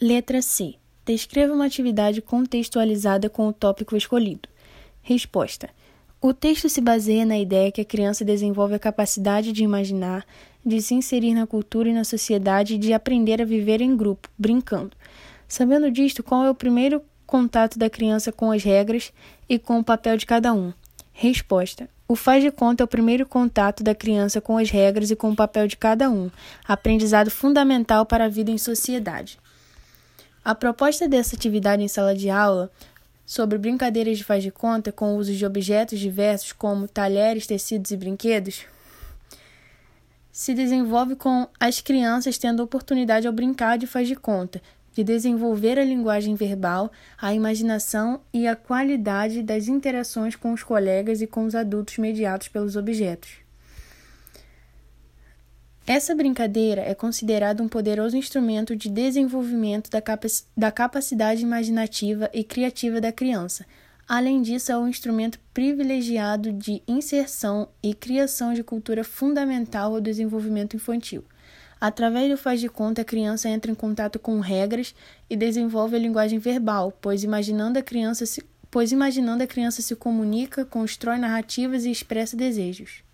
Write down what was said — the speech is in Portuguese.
Letra C. Descreva uma atividade contextualizada com o tópico escolhido. Resposta: O texto se baseia na ideia que a criança desenvolve a capacidade de imaginar, de se inserir na cultura e na sociedade e de aprender a viver em grupo, brincando. Sabendo disto, qual é o primeiro contato da criança com as regras e com o papel de cada um? Resposta: O faz de conta é o primeiro contato da criança com as regras e com o papel de cada um, aprendizado fundamental para a vida em sociedade. A proposta dessa atividade em sala de aula sobre brincadeiras de faz de conta com o uso de objetos diversos como talheres, tecidos e brinquedos se desenvolve com as crianças tendo oportunidade ao brincar de faz de conta, de desenvolver a linguagem verbal, a imaginação e a qualidade das interações com os colegas e com os adultos mediados pelos objetos. Essa brincadeira é considerada um poderoso instrumento de desenvolvimento da, da capacidade imaginativa e criativa da criança. Além disso, é um instrumento privilegiado de inserção e criação de cultura fundamental ao desenvolvimento infantil. Através do faz de conta, a criança entra em contato com regras e desenvolve a linguagem verbal, pois imaginando a criança se, pois imaginando a criança se comunica, constrói narrativas e expressa desejos.